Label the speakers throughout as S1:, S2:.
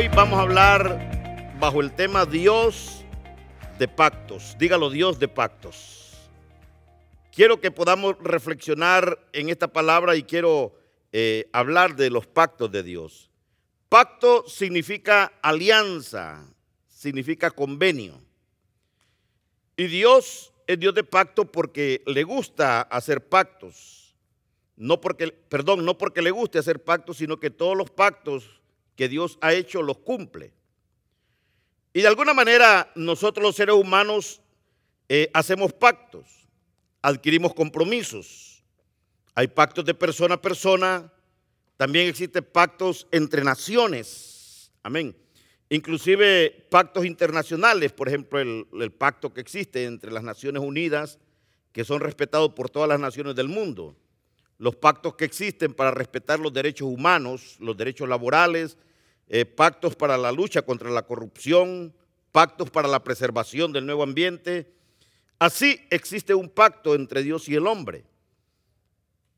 S1: hoy vamos a hablar bajo el tema Dios de pactos. Dígalo, Dios de pactos. Quiero que podamos reflexionar en esta palabra y quiero eh, hablar de los pactos de Dios. Pacto significa alianza, significa convenio. Y Dios es Dios de pacto porque le gusta hacer pactos. No porque, perdón, no porque le guste hacer pactos, sino que todos los pactos que Dios ha hecho los cumple. Y de alguna manera nosotros los seres humanos eh, hacemos pactos, adquirimos compromisos. Hay pactos de persona a persona, también existen pactos entre naciones. Amén. Inclusive pactos internacionales, por ejemplo, el, el pacto que existe entre las Naciones Unidas, que son respetados por todas las naciones del mundo. Los pactos que existen para respetar los derechos humanos, los derechos laborales, eh, pactos para la lucha contra la corrupción, pactos para la preservación del nuevo ambiente. Así existe un pacto entre Dios y el hombre.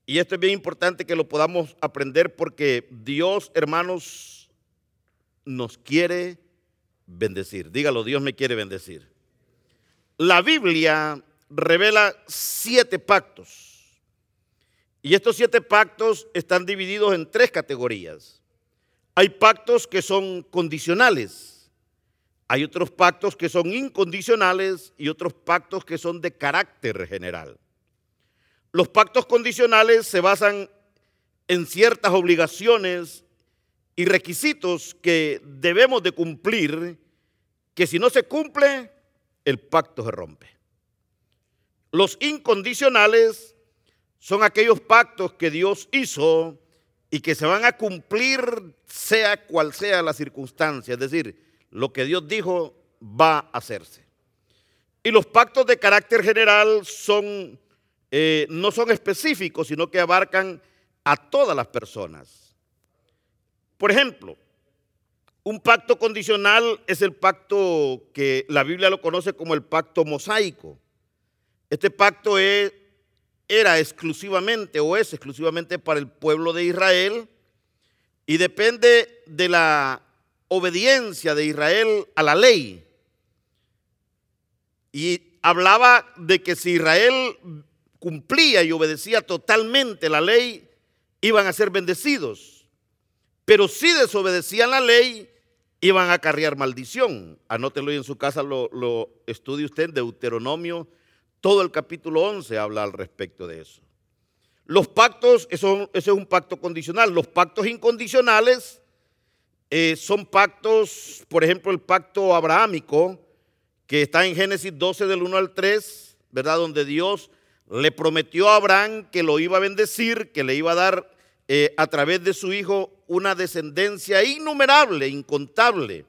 S1: Y esto es bien importante que lo podamos aprender porque Dios, hermanos, nos quiere bendecir. Dígalo, Dios me quiere bendecir. La Biblia revela siete pactos. Y estos siete pactos están divididos en tres categorías. Hay pactos que son condicionales, hay otros pactos que son incondicionales y otros pactos que son de carácter general. Los pactos condicionales se basan en ciertas obligaciones y requisitos que debemos de cumplir, que si no se cumple, el pacto se rompe. Los incondicionales son aquellos pactos que Dios hizo y que se van a cumplir sea cual sea la circunstancia, es decir, lo que Dios dijo va a hacerse. Y los pactos de carácter general son, eh, no son específicos, sino que abarcan a todas las personas. Por ejemplo, un pacto condicional es el pacto que la Biblia lo conoce como el pacto mosaico. Este pacto es era exclusivamente o es exclusivamente para el pueblo de Israel y depende de la obediencia de Israel a la ley. Y hablaba de que si Israel cumplía y obedecía totalmente la ley, iban a ser bendecidos. Pero si desobedecían la ley, iban a acarrear maldición. Anótelo y en su casa lo, estudie usted en Deuteronomio todo el capítulo 11 habla al respecto de eso. Los pactos, eso, es un pacto condicional. Los pactos incondicionales eh, son pactos, por ejemplo, el pacto abrahámico, que está en Génesis 12 del 1 al 3, ¿verdad? Donde Dios le prometió a Abraham que lo iba a bendecir, que le iba a dar eh, a través de su hijo una descendencia innumerable, incontable.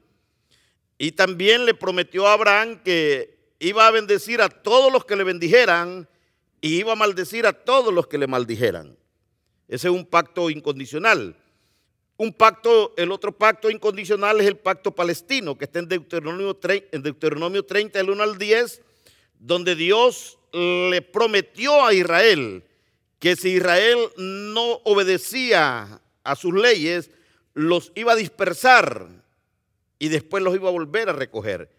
S1: Y también le prometió a Abraham que iba a bendecir a todos los que le bendijeran y iba a maldecir a todos los que le maldijeran. Ese es un pacto incondicional. Un pacto, el otro pacto incondicional es el pacto palestino, que está en Deuteronomio, en Deuteronomio 30, del 1 al 10, donde Dios le prometió a Israel que si Israel no obedecía a sus leyes, los iba a dispersar y después los iba a volver a recoger.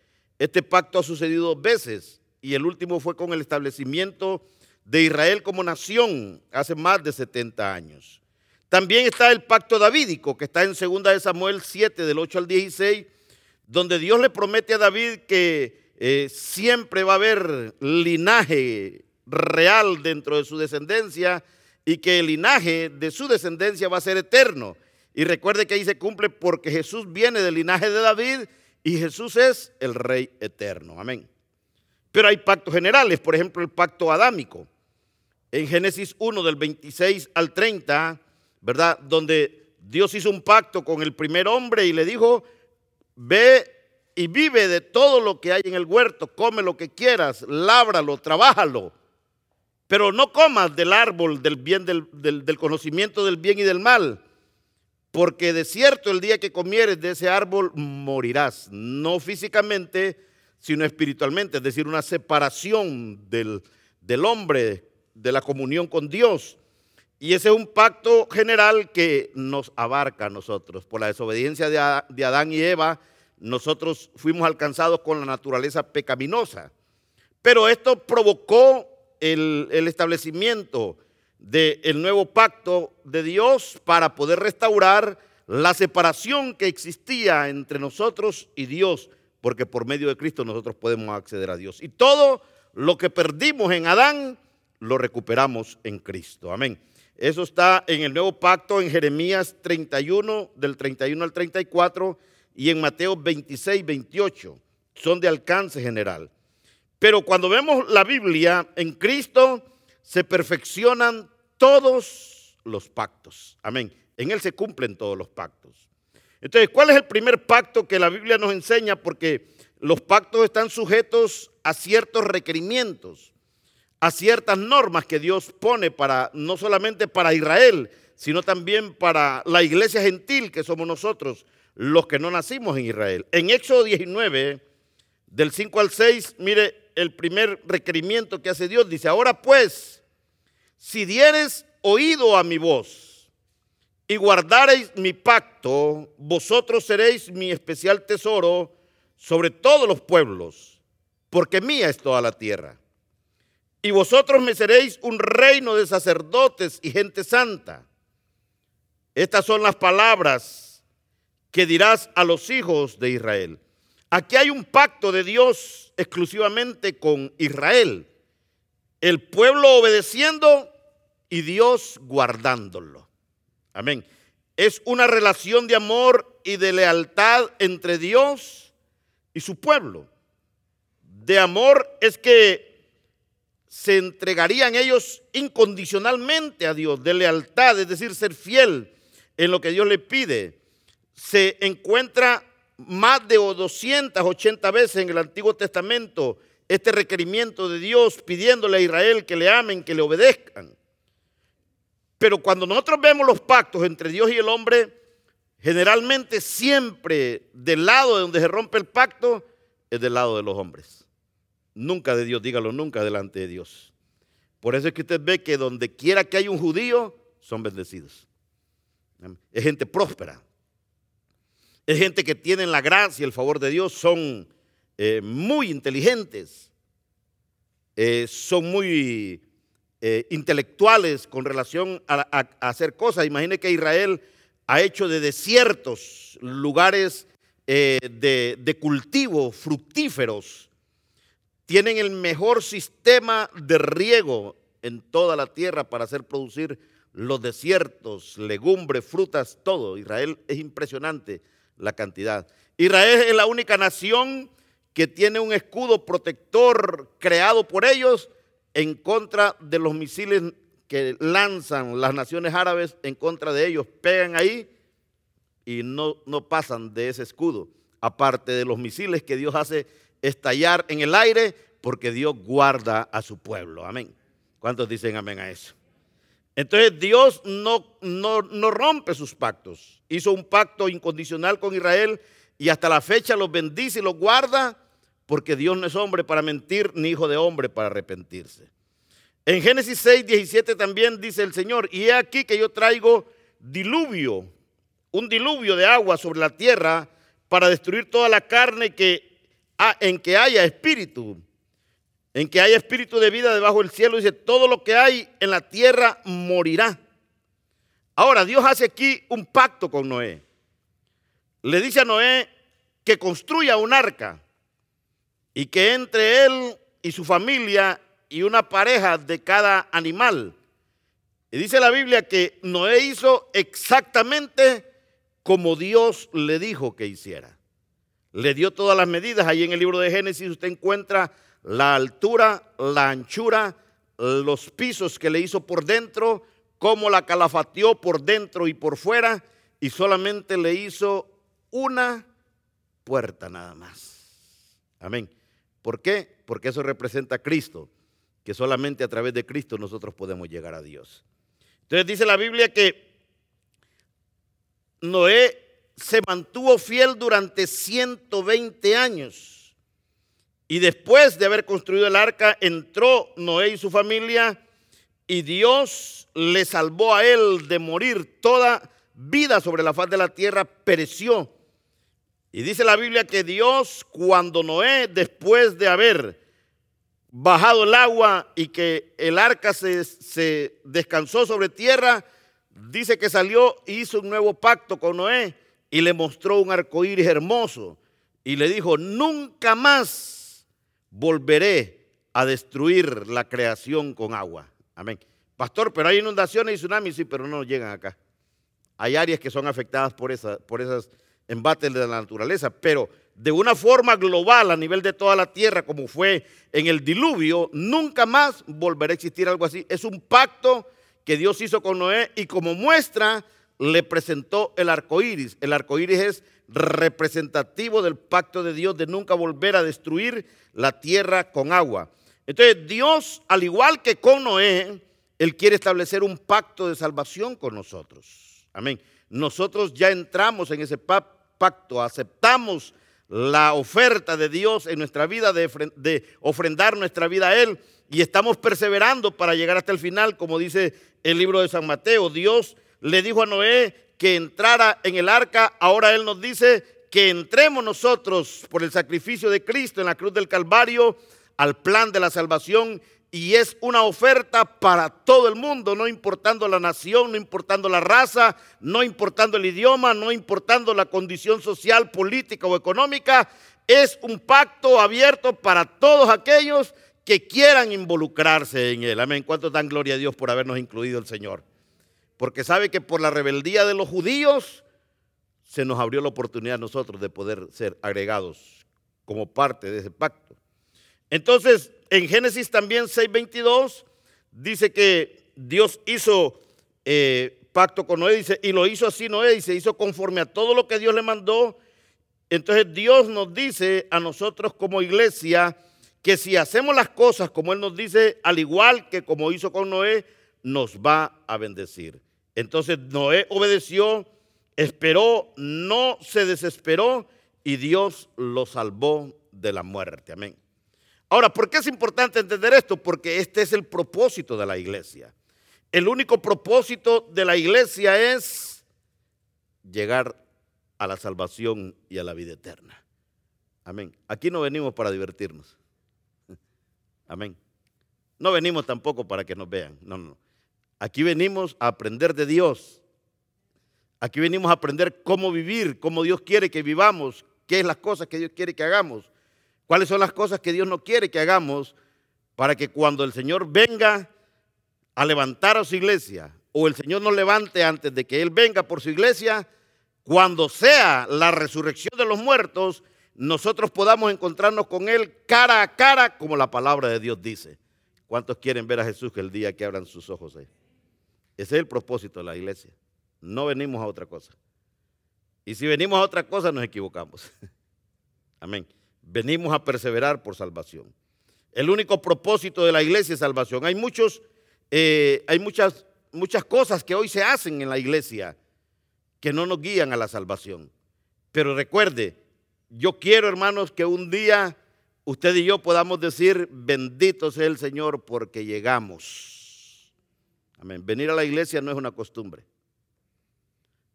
S1: Este pacto ha sucedido dos veces y el último fue con el establecimiento de Israel como nación hace más de 70 años. También está el pacto davídico que está en 2 de Samuel 7 del 8 al 16, donde Dios le promete a David que eh, siempre va a haber linaje real dentro de su descendencia y que el linaje de su descendencia va a ser eterno. Y recuerde que ahí se cumple porque Jesús viene del linaje de David y Jesús es el Rey eterno. Amén. Pero hay pactos generales, por ejemplo, el pacto adámico. En Génesis 1 del 26 al 30, ¿verdad? Donde Dios hizo un pacto con el primer hombre y le dijo, ve y vive de todo lo que hay en el huerto, come lo que quieras, lábralo, trabájalo, pero no comas del árbol del bien, del, del conocimiento del bien y del mal porque de cierto el día que comieres de ese árbol morirás, no físicamente, sino espiritualmente, es decir, una separación del, del hombre, de la comunión con Dios. Y ese es un pacto general que nos abarca a nosotros. Por la desobediencia de Adán y Eva, nosotros fuimos alcanzados con la naturaleza pecaminosa. Pero esto provocó el, establecimiento del nuevo pacto de Dios para poder restaurar la separación que existía entre nosotros y Dios, porque por medio de Cristo nosotros podemos acceder a Dios. Y todo lo que perdimos en Adán, lo recuperamos en Cristo. Amén. Eso está en el nuevo pacto en Jeremías 31, del 31 al 34, y en Mateo 26, 28. Son de alcance general. Pero cuando vemos la Biblia, en Cristo se perfeccionan todos los pactos. Amén. En Él se cumplen todos los pactos. Entonces, ¿cuál es el primer pacto que la Biblia nos enseña? Porque los pactos están sujetos a ciertos requerimientos, a ciertas normas que Dios pone para no solamente para Israel, sino también para la iglesia gentil que somos nosotros, los que no nacimos en Israel. En Éxodo 19, del 5 al 6, mire el primer requerimiento que hace Dios. Dice, ahora pues, si dieres oído a mi voz y guardareis mi pacto, vosotros seréis mi especial tesoro sobre todos los pueblos, porque mía es toda la tierra. Y vosotros me seréis un reino de sacerdotes y gente santa. Estas son las palabras que dirás a los hijos de Israel. Aquí hay un pacto de Dios exclusivamente con Israel. El pueblo obedeciendo y Dios guardándolo. Amén. Es una relación de amor y de lealtad entre Dios y su pueblo. De amor es que se entregarían ellos incondicionalmente a Dios, de lealtad, es decir, ser fiel en lo que Dios le pide. Se encuentra más de 280 veces en el Antiguo Testamento este requerimiento de Dios pidiéndole a Israel que le amen, que le obedezcan. Pero cuando nosotros vemos los pactos entre Dios y el hombre, generalmente siempre del lado de donde se rompe el pacto es del lado de los hombres. Nunca de Dios, dígalo nunca delante de Dios. Por eso es que usted ve que donde quiera que hay un judío, son bendecidos. Es gente próspera. Es gente que tiene la gracia y el favor de Dios, son eh, muy inteligentes, eh, son muy eh, intelectuales con relación a, hacer cosas. Imagine que Israel ha hecho de desiertos lugares de, de cultivo fructíferos. Tienen el mejor sistema de riego en toda la tierra para hacer producir los desiertos, legumbres, frutas, todo. Israel es impresionante la cantidad. Israel es la única nación que tiene un escudo protector creado por ellos en contra de los misiles que lanzan las naciones árabes en contra de ellos. Pegan ahí y no, no pasan de ese escudo. Aparte de los misiles que Dios hace estallar en el aire porque Dios guarda a su pueblo. Amén. ¿Cuántos dicen amén a eso? Entonces Dios no, no, rompe sus pactos. Hizo un pacto incondicional con Israel y hasta la fecha los bendice y los guarda porque Dios no es hombre para mentir ni hijo de hombre para arrepentirse. En Génesis 6, 17 también dice el Señor, y he aquí que yo traigo diluvio, un diluvio de agua sobre la tierra para destruir toda la carne que, en que haya espíritu en que hay espíritu de vida debajo del cielo, dice, todo lo que hay en la tierra morirá. Ahora, Dios hace aquí un pacto con Noé. Le dice a Noé que construya un arca y que entre él y su familia y una pareja de cada animal. Y dice la Biblia que Noé hizo exactamente como Dios le dijo que hiciera. Le dio todas las medidas. Ahí en el libro de Génesis usted encuentra la altura, la anchura, los pisos que le hizo por dentro, cómo la calafateó por dentro y por fuera, y solamente le hizo una puerta nada más. Amén. ¿Por qué? Porque eso representa a Cristo, que solamente a través de Cristo nosotros podemos llegar a Dios. Entonces dice la Biblia que Noé se mantuvo fiel durante 120 años y después de haber construido el arca, entró Noé y su familia y Dios le salvó a él de morir. Toda vida sobre la faz de la tierra pereció. Y dice la Biblia que Dios, cuando Noé, después de haber bajado el agua y que el arca se, descansó sobre tierra, dice que salió e hizo un nuevo pacto con Noé y le mostró un arco iris hermoso y le dijo: Nunca más volveré a destruir la creación con agua. Amén. Pastor, pero hay inundaciones y tsunamis, sí, pero no llegan acá. Hay áreas que son afectadas por, esa, por esos embates de la naturaleza, pero de una forma global a nivel de toda la tierra, como fue en el diluvio, nunca más volverá a existir algo así. Es un pacto que Dios hizo con Noé y como muestra le presentó el arco iris. El arco iris es representativo del pacto de Dios de nunca volver a destruir la tierra con agua. Entonces, Dios, al igual que con Noé, Él quiere establecer un pacto de salvación con nosotros. Amén. Nosotros ya entramos en ese pacto, aceptamos la oferta de Dios en nuestra vida, de, ofrendar nuestra vida a Él, y estamos perseverando para llegar hasta el final, como dice el libro de San Mateo. Dios le dijo a Noé que entrara en el arca, ahora Él nos dice que entremos nosotros por el sacrificio de Cristo en la cruz del Calvario al plan de la salvación y es una oferta para todo el mundo, no importando la nación, no importando la raza, no importando el idioma, no importando la condición social, política o económica. Es un pacto abierto para todos aquellos que quieran involucrarse en él. Amén. ¿Cuánto dan gloria a Dios por habernos incluido el Señor? Porque sabe que por la rebeldía de los judíos se nos abrió la oportunidad a nosotros de poder ser agregados como parte de ese pacto. Entonces, en Génesis también 6:22 dice que Dios hizo eh, pacto con Noé, dice, y lo hizo así Noé, y se hizo conforme a todo lo que Dios le mandó. Entonces Dios nos dice a nosotros como iglesia que si hacemos las cosas como Él nos dice, al igual que como hizo con Noé, nos va a bendecir. Entonces Noé obedeció, esperó, no se desesperó y Dios lo salvó de la muerte. Amén. Ahora, ¿por qué es importante entender esto? Porque este es el propósito de la iglesia. El único propósito de la iglesia es llegar a la salvación y a la vida eterna. Amén. Aquí no venimos para divertirnos. Amén. No venimos tampoco para que nos vean. No, no. Aquí venimos a aprender de Dios. Aquí venimos a aprender cómo vivir, cómo Dios quiere que vivamos, qué es las cosas que Dios quiere que hagamos. ¿Cuáles son las cosas que Dios no quiere que hagamos para que cuando el Señor venga a levantar a su iglesia o el Señor nos levante antes de que Él venga por su iglesia, cuando sea la resurrección de los muertos, nosotros podamos encontrarnos con Él cara a cara como la palabra de Dios dice. ¿Cuántos quieren ver a Jesús el día que abran sus ojos ahí? Ese es el propósito de la iglesia. No venimos a otra cosa. Y si venimos a otra cosa nos equivocamos. Amén venimos a perseverar por salvación. El único propósito de la iglesia es salvación. Hay, muchos, eh, hay muchas, muchas cosas que hoy se hacen en la iglesia que no nos guían a la salvación. Pero recuerde, yo quiero, hermanos, que un día usted y yo podamos decir, bendito sea el Señor porque llegamos. Amén. Venir a la iglesia no es una costumbre.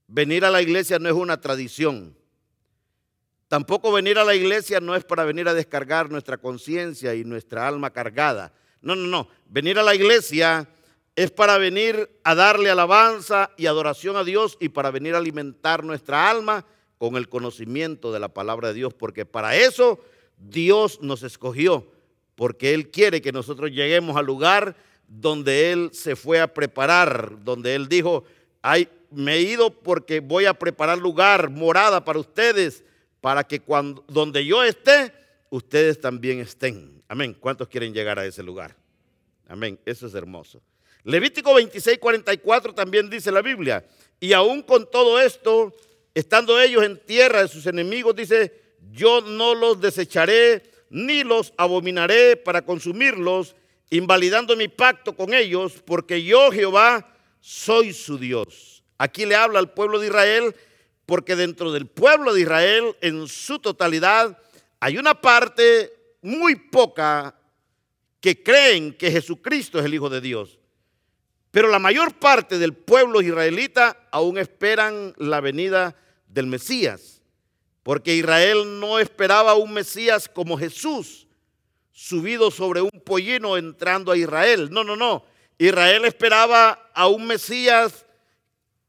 S1: Venir a la iglesia no es una tradición. Tampoco venir a la iglesia no es para venir a descargar nuestra conciencia y nuestra alma cargada. No, no, no. Venir a la iglesia es para venir a darle alabanza y adoración a Dios y para venir a alimentar nuestra alma con el conocimiento de la palabra de Dios, porque para eso Dios nos escogió, porque Él quiere que nosotros lleguemos al lugar donde Él se fue a preparar, donde Él dijo, Ay, me he ido porque voy a preparar lugar, morada para ustedes para que cuando, donde yo esté, ustedes también estén. Amén. ¿Cuántos quieren llegar a ese lugar? Amén. Eso es hermoso. Levítico 26, 44 también dice la Biblia. Y aún con todo esto, estando ellos en tierra de sus enemigos, dice, yo no los desecharé ni los abominaré para consumirlos, invalidando mi pacto con ellos, porque yo, Jehová, soy su Dios. Aquí le habla al pueblo de Israel porque dentro del pueblo de Israel, en su totalidad, hay una parte muy poca que creen que Jesucristo es el Hijo de Dios. Pero la mayor parte del pueblo israelita aún esperan la venida del Mesías, porque Israel no esperaba un Mesías como Jesús, subido sobre un pollino entrando a Israel. No, no, no. Israel esperaba a un Mesías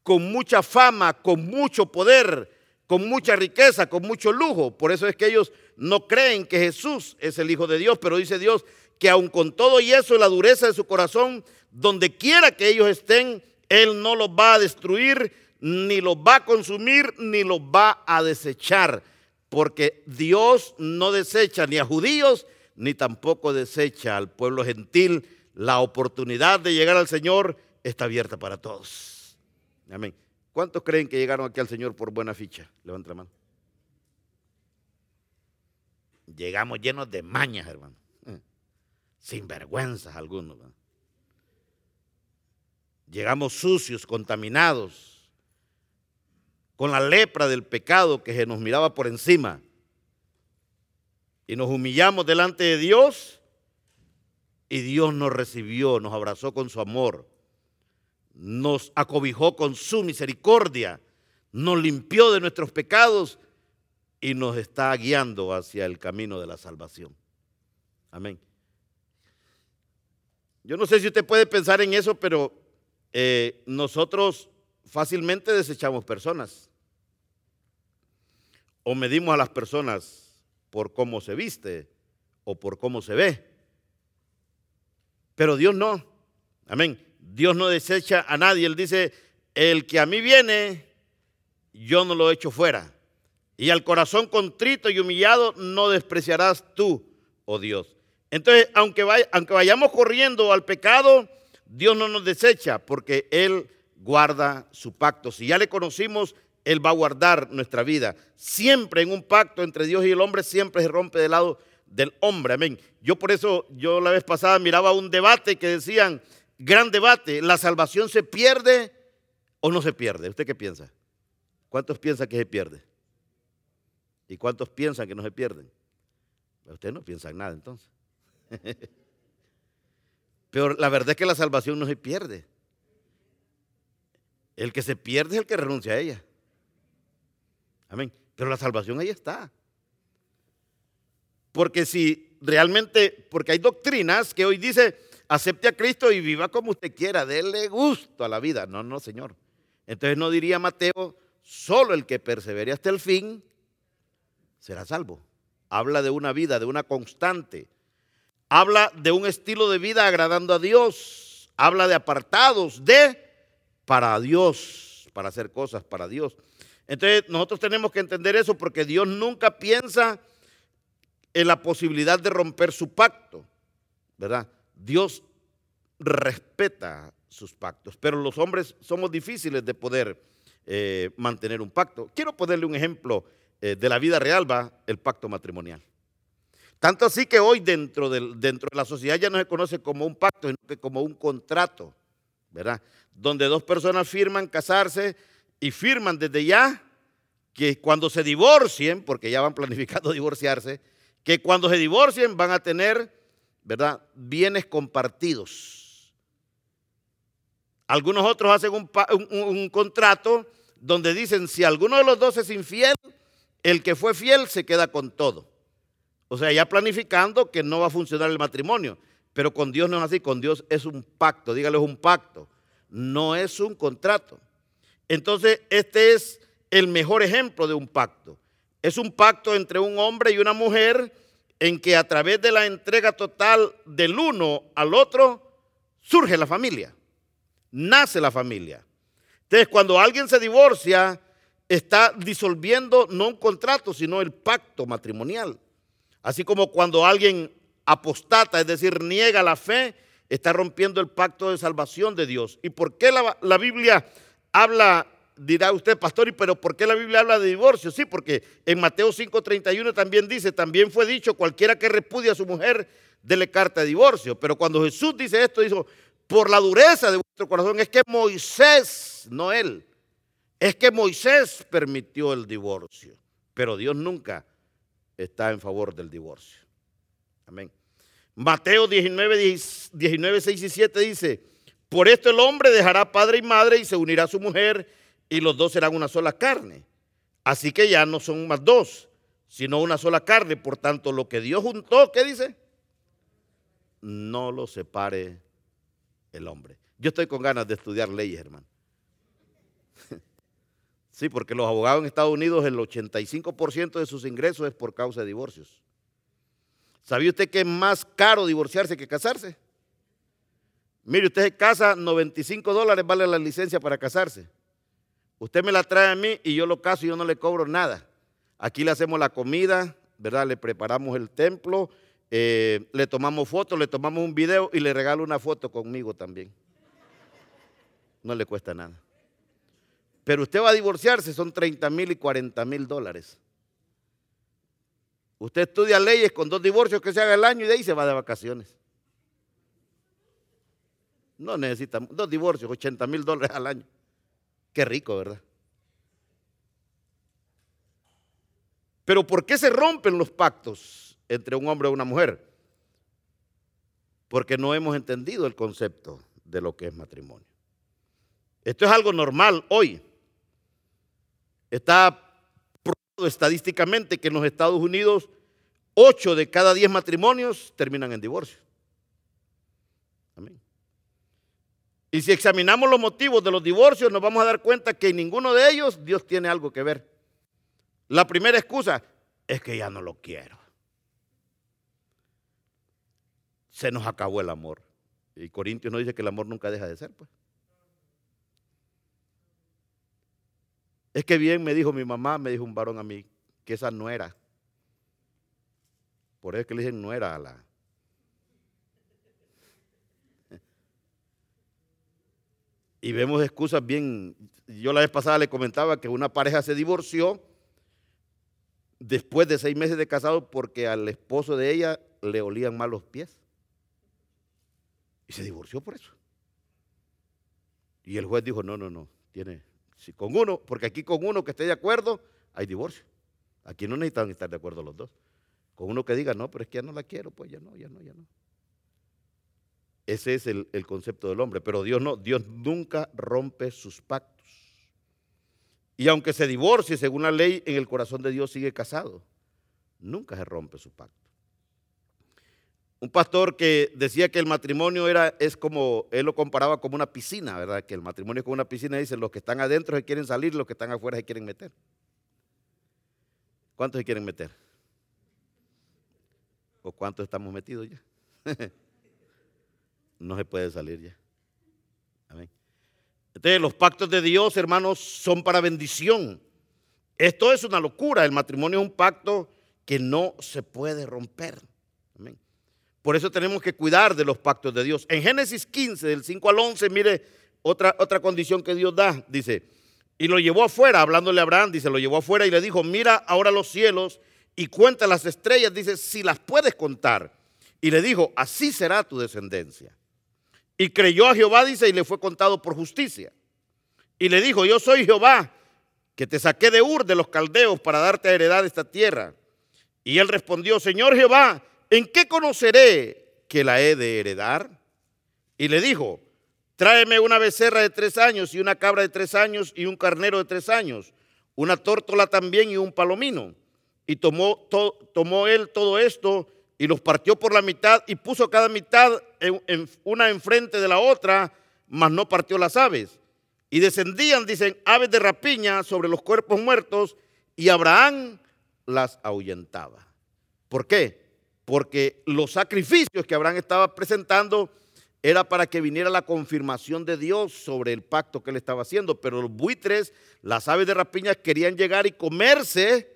S1: con mucha fama, con mucho poder, con mucha riqueza, con mucho lujo. Por eso es que ellos no creen que Jesús es el Hijo de Dios, pero dice Dios que aun con todo y eso, la dureza de su corazón, donde quiera que ellos estén, Él no los va a destruir, ni los va a consumir, ni los va a desechar. Porque Dios no desecha ni a judíos, ni tampoco desecha al pueblo gentil. La oportunidad de llegar al Señor está abierta para todos. Amén. ¿Cuántos creen que llegaron aquí al Señor por buena ficha? Levanta la mano. Llegamos llenos de mañas, hermano. Sin vergüenzas algunos. Llegamos sucios, contaminados, con la lepra del pecado que se nos miraba por encima. Y nos humillamos delante de Dios y Dios nos recibió, nos abrazó con su amor, nos acobijó con su misericordia, nos limpió de nuestros pecados y nos está guiando hacia el camino de la salvación. Amén. Yo no sé si usted puede pensar en eso, pero eh, nosotros fácilmente desechamos personas o medimos a las personas por cómo se viste o por cómo se ve. Pero Dios no. Amén. Dios no desecha a nadie. Él dice, el que a mí viene, yo no lo echo fuera. Y al corazón contrito y humillado no despreciarás tú, oh Dios. Entonces, aunque, aunque vayamos corriendo al pecado, Dios no nos desecha porque Él guarda su pacto. Si ya le conocimos, Él va a guardar nuestra vida. Siempre en un pacto entre Dios y el hombre, siempre se rompe del lado del hombre. Amén. Yo por eso, yo la vez pasada miraba un debate que decían, gran debate, ¿la salvación se pierde o no se pierde? ¿Usted qué piensa? ¿Cuántos piensan que se pierde? ¿Y cuántos piensan que no se pierden? Ustedes no piensan nada entonces. Pero la verdad es que la salvación no se pierde. El que se pierde es el que renuncia a ella. Amén. Pero la salvación ahí está. Porque si realmente, porque hay doctrinas que hoy dice, acepte a Cristo y viva como usted quiera, déle gusto a la vida. No, no, Señor. Entonces no diría Mateo, solo el que persevere hasta el fin será salvo. Habla de una vida, de una constante habla de un estilo de vida agradando a Dios, habla de apartados de para Dios, para hacer cosas para Dios. Entonces nosotros tenemos que entender eso porque Dios nunca piensa en la posibilidad de romper su pacto, ¿verdad? Dios respeta sus pactos, pero los hombres somos difíciles de poder eh, mantener un pacto. Quiero ponerle un ejemplo eh, de la vida real, va el pacto matrimonial. Tanto así que hoy dentro, dentro de la sociedad ya no se conoce como un pacto, sino que como un contrato, ¿verdad? Donde dos personas firman casarse y firman desde ya que cuando se divorcien, porque ya van planificando divorciarse, que cuando se divorcien van a tener, ¿verdad? Bienes compartidos. Algunos otros hacen un, contrato donde dicen, si alguno de los dos es infiel, el que fue fiel se queda con todo. O sea, ya planificando que no va a funcionar el matrimonio. Pero con Dios no es así, con Dios es un pacto, dígale es un pacto, no es un contrato. Entonces, este es el mejor ejemplo de un pacto. Es un pacto entre un hombre y una mujer en que a través de la entrega total del uno al otro surge la familia, nace la familia. Entonces, cuando alguien se divorcia, está disolviendo no un contrato, sino el pacto matrimonial. Así como cuando alguien apostata, es decir, niega la fe, está rompiendo el pacto de salvación de Dios. ¿Y por qué la, Biblia habla, dirá usted, pastor, ¿y pero por qué la Biblia habla de divorcio? Sí, porque en Mateo 5:31 también dice, también fue dicho, cualquiera que repudia a su mujer, dele carta de divorcio. Pero cuando Jesús dice esto, dijo, por la dureza de vuestro corazón, es que Moisés, no él, es que Moisés permitió el divorcio, pero Dios nunca está en favor del divorcio. Amén. Mateo 19, 19, 6 y 7 dice, Por esto el hombre dejará padre y madre y se unirá a su mujer y los dos serán una sola carne. Así que ya no son más dos, sino una sola carne. Por tanto, lo que Dios juntó, ¿qué dice? No lo separe el hombre. Yo estoy con ganas de estudiar leyes, hermano. Sí, porque los abogados en Estados Unidos, el 85% de sus ingresos es por causa de divorcios. ¿Sabía usted que es más caro divorciarse que casarse? Mire, usted se casa, 95 dólares vale la licencia para casarse. Usted me la trae a mí y yo lo caso y yo no le cobro nada. Aquí le hacemos la comida, ¿verdad? Le preparamos el templo, eh, le tomamos fotos, le tomamos un video y le regalo una foto conmigo también. No le cuesta nada. Pero usted va a divorciarse, son 30 mil y 40 mil dólares. Usted estudia leyes con dos divorcios que se haga el año y de ahí se va de vacaciones. No necesita dos divorcios, 80 mil dólares al año. Qué rico, ¿verdad? Pero ¿por qué se rompen los pactos entre un hombre y una mujer? Porque no hemos entendido el concepto de lo que es matrimonio. Esto es algo normal hoy. Está probado estadísticamente que en los Estados Unidos 8 de cada 10 matrimonios terminan en divorcio. Amén. Y si examinamos los motivos de los divorcios, nos vamos a dar cuenta que en ninguno de ellos Dios tiene algo que ver. La primera excusa es que ya no lo quiero. Se nos acabó el amor. Y Corintios nos dice que el amor nunca deja de ser, pues. Es que bien me dijo mi mamá, me dijo un varón a mí, que esa no era. Por eso es que le dicen no era a la. Y vemos excusas bien. Yo la vez pasada le comentaba que una pareja se divorció después de seis meses de casado porque al esposo de ella le olían mal los pies. Y se divorció por eso. Y el juez dijo, no, no, no, tiene, si con uno, porque aquí con uno que esté de acuerdo, hay divorcio. Aquí no necesitan estar de acuerdo los dos. Con uno que diga, no, pero es que ya no la quiero, pues ya no, ya no, ya no. Ese es el, concepto del hombre. Pero Dios no, Dios nunca rompe sus pactos. Y aunque se divorcie, según la ley, en el corazón de Dios sigue casado. Nunca se rompe su pacto un pastor que decía que el matrimonio era, es como, él lo comparaba como una piscina, ¿verdad? Que el matrimonio es como una piscina, dice, los que están adentro se quieren salir, los que están afuera se quieren meter. ¿Cuántos se quieren meter? ¿O cuántos estamos metidos ya? no se puede salir ya. Amén. Entonces, los pactos de Dios, hermanos, son para bendición. Esto es una locura. El matrimonio es un pacto que no se puede romper. Amén. Por eso tenemos que cuidar de los pactos de Dios. En Génesis 15, del 5 al 11, mire otra, otra condición que Dios da. Dice, y lo llevó afuera, hablándole a Abraham, dice, lo llevó afuera y le dijo, mira ahora los cielos y cuenta las estrellas, dice, si las puedes contar. Y le dijo, así será tu descendencia. Y creyó a Jehová, dice, y le fue contado por justicia. Y le dijo, yo soy Jehová, que te saqué de Ur de los caldeos para darte a heredad esta tierra. Y él respondió, Señor Jehová, ¿en qué conoceré que la he de heredar? Y le dijo, tráeme una becerra de tres años y una cabra de tres años y un carnero de tres años, una tórtola también y un palomino. Y tomó, tomó él todo esto y los partió por la mitad y puso cada mitad una enfrente de la otra, mas no partió las aves. Y descendían, dicen, aves de rapiña sobre los cuerpos muertos y Abraham las ahuyentaba. ¿Por qué? porque los sacrificios que Abraham estaba presentando era para que viniera la confirmación de Dios sobre el pacto que él estaba haciendo, pero los buitres, las aves de rapiña querían llegar y comerse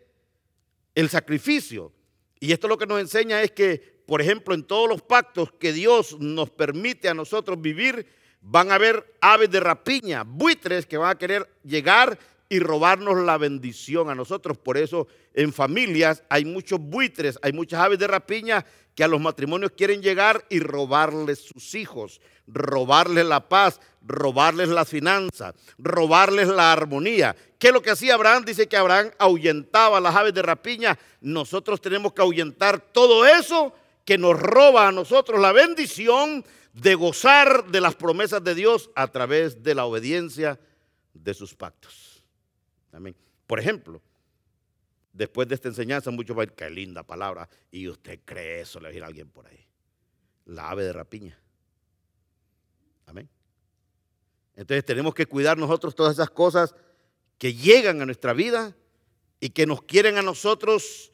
S1: el sacrificio. Y esto lo que nos enseña es que, por ejemplo, en todos los pactos que Dios nos permite a nosotros vivir, van a haber aves de rapiña, buitres que van a querer llegar y robarnos la bendición a nosotros. Por eso en familias hay muchos buitres, hay muchas aves de rapiña que a los matrimonios quieren llegar y robarles sus hijos, robarles la paz, robarles la finanza, robarles la armonía. ¿Qué es lo que hacía Abraham? Dice que Abraham ahuyentaba las aves de rapiña. Nosotros tenemos que ahuyentar todo eso que nos roba a nosotros la bendición de gozar de las promesas de Dios a través de la obediencia de sus pactos. Amén. Por ejemplo, después de esta enseñanza, muchos van a decir, qué linda palabra, y usted cree eso, le va a alguien por ahí. La ave de rapiña. Amén. Entonces tenemos que cuidar nosotros todas esas cosas que llegan a nuestra vida y que nos quieren a nosotros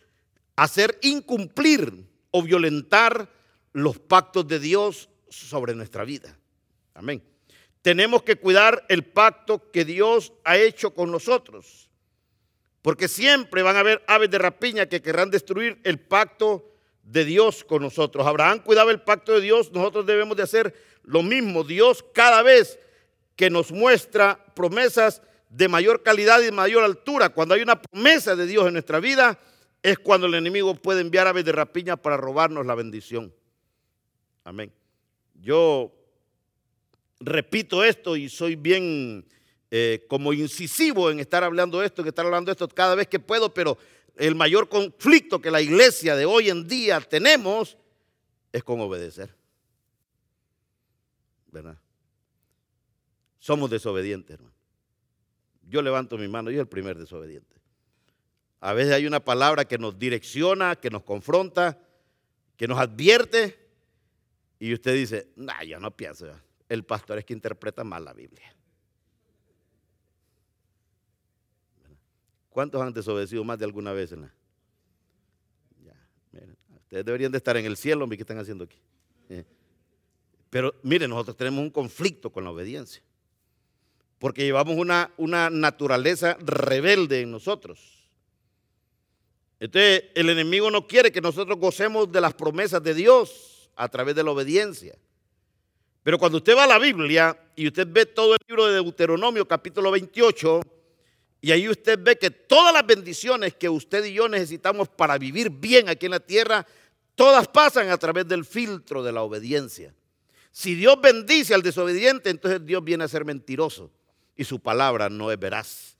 S1: hacer incumplir o violentar los pactos de Dios sobre nuestra vida. Amén. Tenemos que cuidar el pacto que Dios ha hecho con nosotros. Porque siempre van a haber aves de rapiña que querrán destruir el pacto de Dios con nosotros. Abraham cuidaba el pacto de Dios, nosotros debemos de hacer lo mismo. Dios cada vez que nos muestra promesas de mayor calidad y mayor altura, cuando hay una promesa de Dios en nuestra vida, es cuando el enemigo puede enviar aves de rapiña para robarnos la bendición. Amén. Yo repito esto y soy bien eh, como incisivo en estar hablando esto, en estar hablando esto cada vez que puedo, pero el mayor conflicto que la iglesia de hoy en día tenemos es con obedecer. ¿Verdad? Somos desobedientes, hermano. Yo levanto mi mano, yo el primer desobediente. A veces hay una palabra que nos direcciona, que nos confronta, que nos advierte, y usted dice, no, yo no pienso. El pastor es que interpreta mal la Biblia. ¿Cuántos han desobedecido más de alguna vez? En la... ustedes deberían de estar en el cielo, ¿qué están haciendo aquí? Eh. Pero miren, nosotros tenemos un conflicto con la obediencia, porque llevamos una, una naturaleza rebelde en nosotros. Entonces, el enemigo no quiere que nosotros gocemos de las promesas de Dios a través de la obediencia. Pero cuando usted va a la Biblia y usted ve todo el libro de Deuteronomio capítulo 28, y ahí usted ve que todas las bendiciones que usted y yo necesitamos para vivir bien aquí en la tierra, todas pasan a través del filtro de la obediencia. Si Dios bendice al desobediente, entonces Dios viene a ser mentiroso y su palabra no es veraz.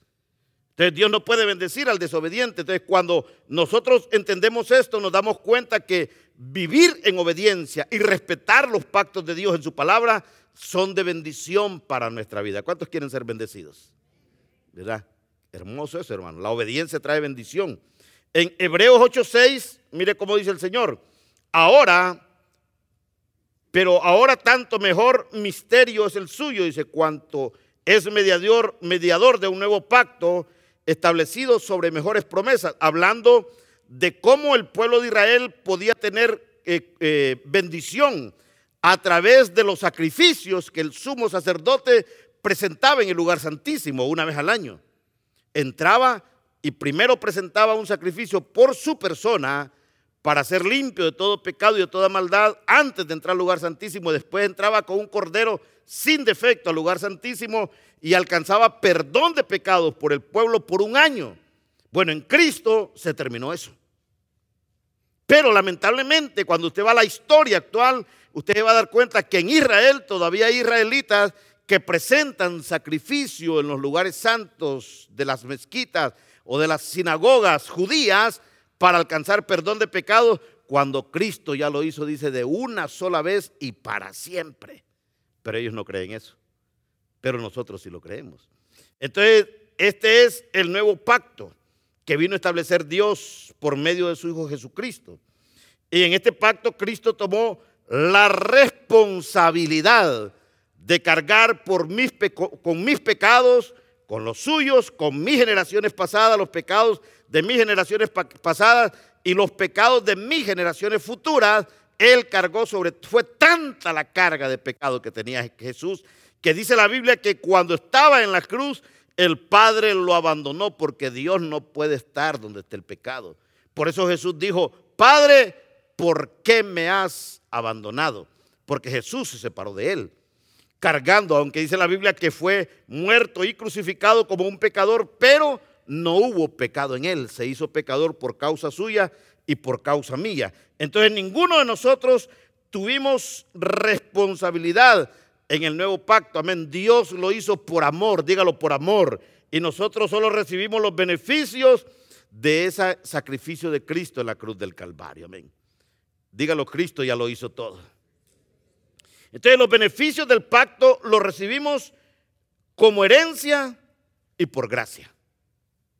S1: Entonces Dios no puede bendecir al desobediente. Entonces cuando nosotros entendemos esto, nos damos cuenta que vivir en obediencia y respetar los pactos de Dios en su palabra son de bendición para nuestra vida. ¿Cuántos quieren ser bendecidos? ¿Verdad? Hermoso eso, hermano. La obediencia trae bendición. En Hebreos 8:6, mire cómo dice el Señor. Ahora, pero ahora tanto mejor misterio es el suyo, dice, cuanto es mediador, mediador de un nuevo pacto establecido sobre mejores promesas, hablando de cómo el pueblo de Israel podía tener eh, eh, bendición a través de los sacrificios que el sumo sacerdote presentaba en el lugar santísimo una vez al año. Entraba y primero presentaba un sacrificio por su persona para ser limpio de todo pecado y de toda maldad antes de entrar al lugar santísimo. Después entraba con un cordero sin defecto al lugar santísimo y alcanzaba perdón de pecados por el pueblo por un año. Bueno, en Cristo se terminó eso. Pero lamentablemente, cuando usted va a la historia actual, usted va a dar cuenta que en Israel todavía hay israelitas que presentan sacrificio en los lugares santos de las mezquitas o de las sinagogas judías para alcanzar perdón de pecados, cuando Cristo ya lo hizo, dice, de una sola vez y para siempre. Pero ellos no creen eso pero nosotros sí lo creemos. Entonces, este es el nuevo pacto que vino a establecer Dios por medio de su Hijo Jesucristo. Y en este pacto Cristo tomó la responsabilidad de cargar por mis con mis pecados, con los suyos, con mis generaciones pasadas, los pecados de mis generaciones pasadas y los pecados de mis generaciones futuras. Él cargó sobre, fue tanta la carga de pecado que tenía Jesús que dice la Biblia que cuando estaba en la cruz, el Padre lo abandonó porque Dios no puede estar donde está el pecado. Por eso Jesús dijo, Padre, ¿por qué me has abandonado? Porque Jesús se separó de él, cargando, aunque dice la Biblia que fue muerto y crucificado como un pecador, pero no hubo pecado en él, se hizo pecador por causa suya y por causa mía. Entonces ninguno de nosotros tuvimos responsabilidad en el nuevo pacto. Amén. Dios lo hizo por amor, dígalo por amor. Y nosotros solo recibimos los beneficios de ese sacrificio de Cristo en la cruz del Calvario. Amén. Dígalo, Cristo ya lo hizo todo. Entonces los beneficios del pacto los recibimos como herencia y por gracia.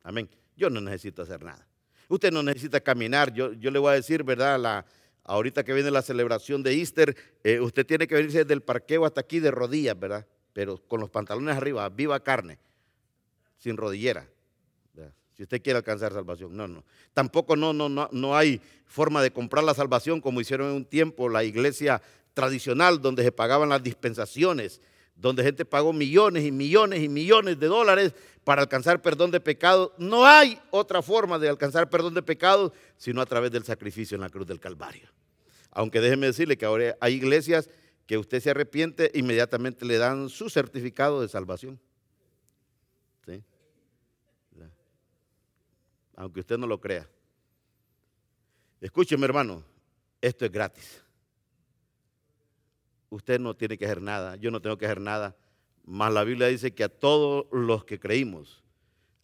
S1: Amén. Yo no necesito hacer nada. Usted no necesita caminar. Yo, yo le voy a decir, ¿verdad? La, ahorita que viene la celebración de Easter, eh, usted tiene que venirse desde el parqueo hasta aquí de rodillas, ¿verdad? Pero con los pantalones arriba, viva carne, sin rodillera. Si usted quiere alcanzar salvación, no, no. Tampoco no, no, no, no hay forma de comprar la salvación como hicieron en un tiempo la iglesia tradicional donde se pagaban las dispensaciones, donde gente pagó millones y millones y millones de dólares para alcanzar perdón de pecados. No hay otra forma de alcanzar perdón de pecados sino a través del sacrificio en la cruz del Calvario. Aunque déjeme decirle que ahora hay iglesias que usted se arrepiente, inmediatamente le dan su certificado de salvación. Aunque usted no lo crea. Escúcheme, hermano, esto es gratis. Usted no tiene que hacer nada, yo no tengo que hacer nada. Más la Biblia dice que a todos los que creímos,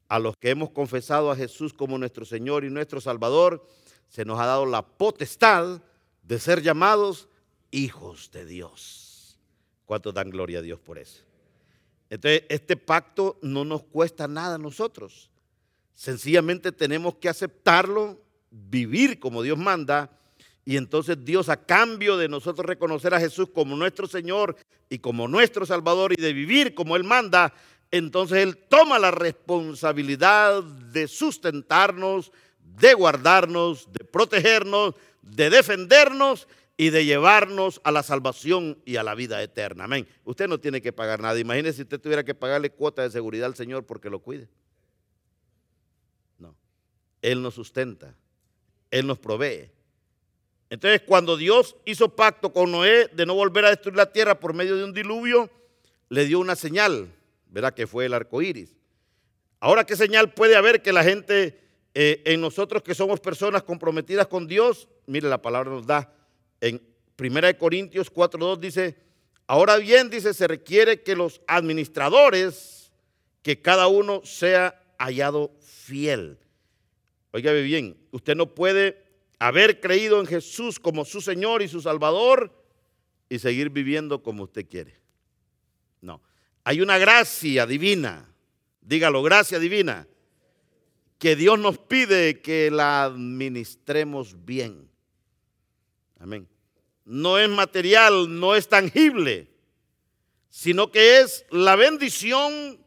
S1: a los que hemos confesado a Jesús como nuestro Señor y nuestro Salvador, se nos ha dado la potestad de ser llamados hijos de Dios. ¿Cuántos dan gloria a Dios por eso? Entonces, este pacto no nos cuesta nada a nosotros. Sencillamente tenemos que aceptarlo, vivir como Dios manda, y entonces Dios a cambio de nosotros reconocer a Jesús como nuestro Señor y como nuestro Salvador y de vivir como Él manda, entonces Él toma la responsabilidad de sustentarnos, de guardarnos, de protegernos, de defendernos y de llevarnos a la salvación y a la vida eterna. Amén. Usted no tiene que pagar nada. Imagínese si usted tuviera que pagarle cuota de seguridad al Señor porque lo cuide. No. Él nos sustenta. Él nos provee. Entonces, cuando Dios hizo pacto con Noé de no volver a destruir la tierra por medio de un diluvio, le dio una señal, ¿verdad? Que fue el arco iris. Ahora, ¿qué señal puede haber que la gente eh, en nosotros que somos personas comprometidas con Dios, mire, la palabra nos da en 1 Corintios 4.2 dice, ahora bien, dice, se requiere que los administradores, que cada uno sea hallado fiel. Oiga bien, usted no puede haber creído en Jesús como su Señor y su Salvador y seguir viviendo como usted quiere. No, hay una gracia divina, dígalo, gracia divina, que Dios nos pide que la administremos bien. Amén. No es material, no es tangible, sino que es la bendición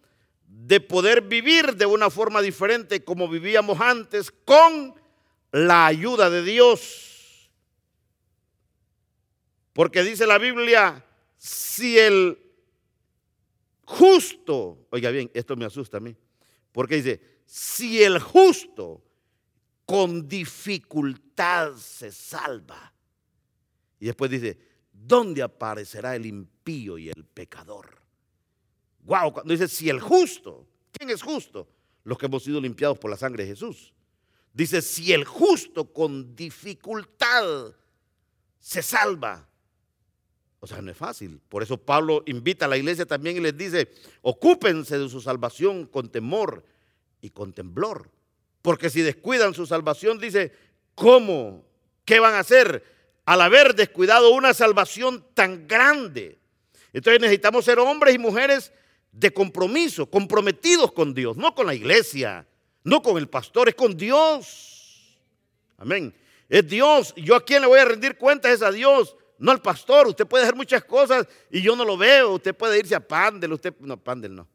S1: de poder vivir de una forma diferente como vivíamos antes con la ayuda de Dios. Porque dice la Biblia, si el justo, oiga bien, esto me asusta a mí, porque dice, si el justo con dificultad se salva. Y después dice, ¿dónde aparecerá el impío y el pecador? Wow, cuando dice, si el justo, ¿quién es justo? Los que hemos sido limpiados por la sangre de Jesús. Dice, si el justo con dificultad se salva. O sea, no es fácil. Por eso Pablo invita a la iglesia también y les dice, ocúpense de su salvación con temor y con temblor. Porque si descuidan su salvación, dice, ¿cómo? ¿Qué van a hacer al haber descuidado una salvación tan grande? Entonces necesitamos ser hombres y mujeres de compromiso, comprometidos con Dios, no con la iglesia, no con el pastor, es con Dios. Amén. Es Dios. Yo a quién le voy a rendir cuentas es a Dios, no al pastor. Usted puede hacer muchas cosas y yo no lo veo. Usted puede irse a Pandel, usted no, Pandel no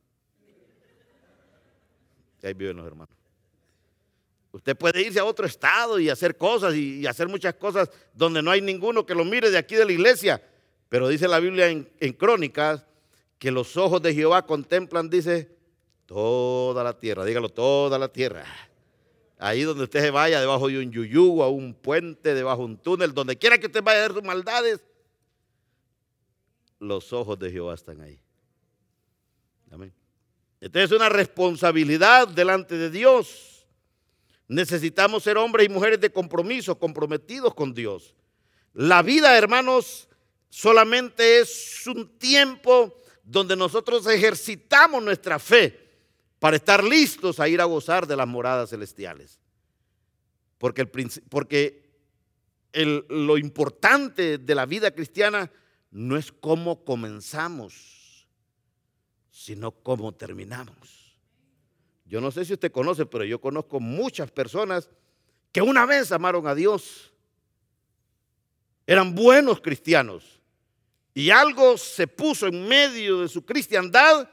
S1: ahí viven los hermanos. Usted puede irse a otro estado y hacer cosas y, hacer muchas cosas donde no hay ninguno que lo mire de aquí de la iglesia. Pero dice la Biblia en, Crónicas que los ojos de Jehová contemplan, dice, toda la tierra. Dígalo, toda la tierra. Ahí donde usted se vaya, debajo de un yuyú, a un puente, debajo de un túnel, donde quiera que usted vaya a ver sus maldades, los ojos de Jehová están ahí. Amén. Entonces es una responsabilidad delante de Dios. Necesitamos ser hombres y mujeres de compromiso, comprometidos con Dios. La vida, hermanos, solamente es un tiempo donde nosotros ejercitamos nuestra fe para estar listos a ir a gozar de las moradas celestiales. Porque el, porque lo importante de la vida cristiana no es cómo comenzamos, sino cómo terminamos. Yo no sé si usted conoce, pero yo conozco muchas personas que una vez amaron a Dios, eran buenos cristianos, y algo se puso en medio de su cristiandad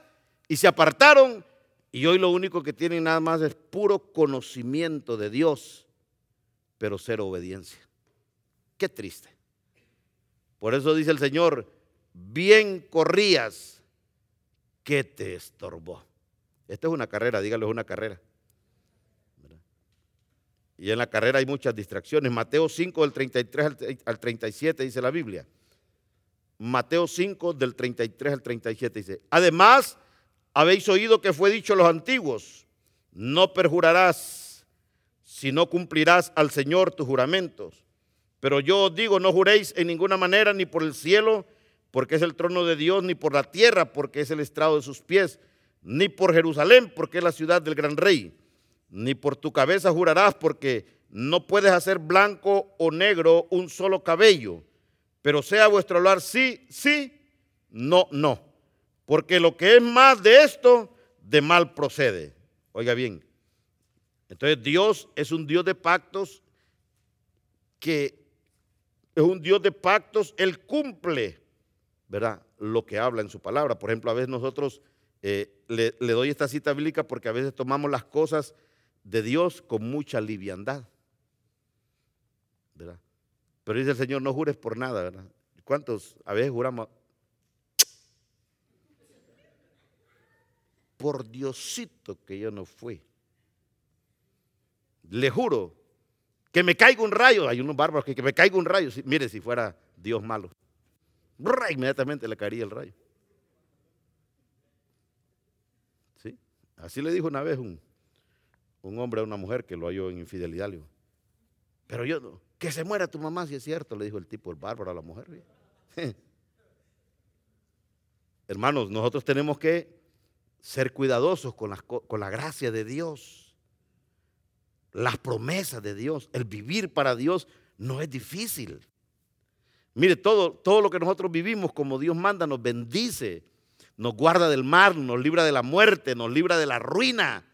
S1: y se apartaron, y hoy lo único que tienen nada más es puro conocimiento de Dios, pero cero obediencia. Qué triste. Por eso dice el Señor, bien corrías, ¿qué te estorbó? Esta es una carrera, dígalo, es una carrera. Y en la carrera hay muchas distracciones. Mateo 5 del 33 al 37 dice la Biblia. Mateo 5 del 33 al 37 dice, además habéis oído que fue dicho a los antiguos, no perjurarás si no cumplirás al Señor tus juramentos. Pero yo os digo, no juréis en ninguna manera ni por el cielo, porque es el trono de Dios, ni por la tierra, porque es el estrado de sus pies, ni por Jerusalén, porque es la ciudad del gran rey ni por tu cabeza jurarás, porque no puedes hacer blanco o negro un solo cabello, pero sea vuestro hablar sí, sí, no, no. Porque lo que es más de esto, de mal procede. Oiga bien, entonces Dios es un Dios de pactos que es un Dios de pactos, Él cumple, ¿verdad? Lo que habla en su palabra. Por ejemplo, a veces nosotros eh, le, le doy esta cita bíblica porque a veces tomamos las cosas de Dios con mucha liviandad. ¿verdad? Pero dice el Señor, no jures por nada, ¿verdad? ¿Cuántos a veces juramos? Por Diosito que yo no fui. Le juro que me caiga un rayo. Hay unos bárbaros que, que me caiga un rayo. mire, si fuera Dios malo. Inmediatamente le caería el rayo. ¿Sí? Así le dijo una vez un, un hombre a una mujer que lo halló en infidelidad. Le dijo, pero yo, no, que se muera tu mamá, si es cierto, le dijo el tipo, el bárbaro a la mujer. Hermanos, nosotros tenemos que ser cuidadosos con, la gracia de Dios, las promesas de Dios, el vivir para Dios no es difícil. Mire, todo, todo lo que nosotros vivimos como Dios manda nos bendice, nos guarda del mar, nos libra de la muerte, nos libra de la ruina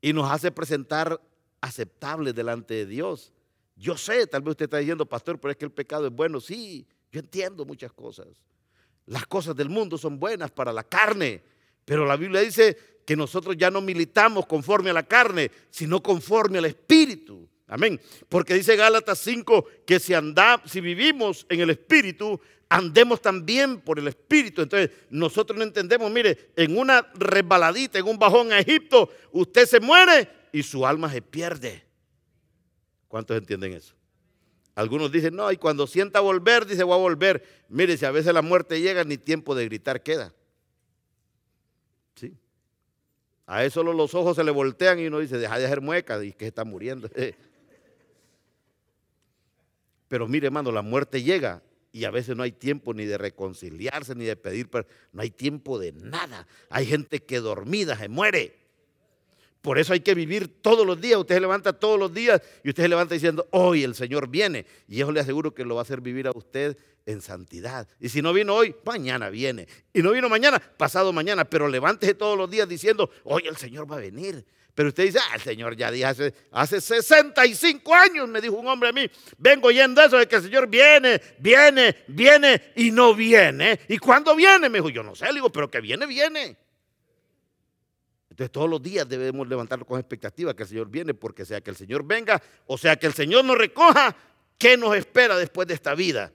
S1: y nos hace presentar aceptables delante de Dios. Yo sé, tal vez usted está diciendo, pastor, pero es que el pecado es bueno. Sí, yo entiendo muchas cosas. Las cosas del mundo son buenas para la carne, pero la Biblia dice que nosotros ya no militamos conforme a la carne, sino conforme al Espíritu. Amén. Porque dice Gálatas 5 que si, anda, si vivimos en el Espíritu, andemos también por el Espíritu. Entonces, nosotros no entendemos, mire, en una resbaladita, en un bajón a Egipto, usted se muere y su alma se pierde. ¿Cuántos entienden eso? Algunos dicen, no, y cuando sienta volver, dice, voy a volver. Mire, si a veces la muerte llega, ni tiempo de gritar queda. ¿Sí? A eso los ojos se le voltean y uno dice, deja de hacer muecas y que está muriendo. Pero mire, hermano, la muerte llega y a veces no hay tiempo ni de reconciliarse, ni de pedir, no hay tiempo de nada. Hay gente que dormida se muere. Por eso hay que vivir todos los días. Usted se levanta todos los días y usted se levanta diciendo, hoy el Señor viene. Y eso le aseguro que lo va a hacer vivir a usted en santidad. Y si no vino hoy, mañana viene. Y no vino mañana, pasado mañana. Pero levántese todos los días diciendo, hoy el Señor va a venir. Pero usted dice, ah, el Señor ya dijo hace, hace 65 años, me dijo un hombre a mí, vengo oyendo eso de que el Señor viene, viene, viene y no viene. ¿Y cuándo viene? Me dijo, yo no sé, le digo, pero que viene, viene. Entonces todos los días debemos levantarnos con expectativa que el Señor viene, porque sea que el Señor venga, o sea que el Señor nos recoja, ¿qué nos espera después de esta vida?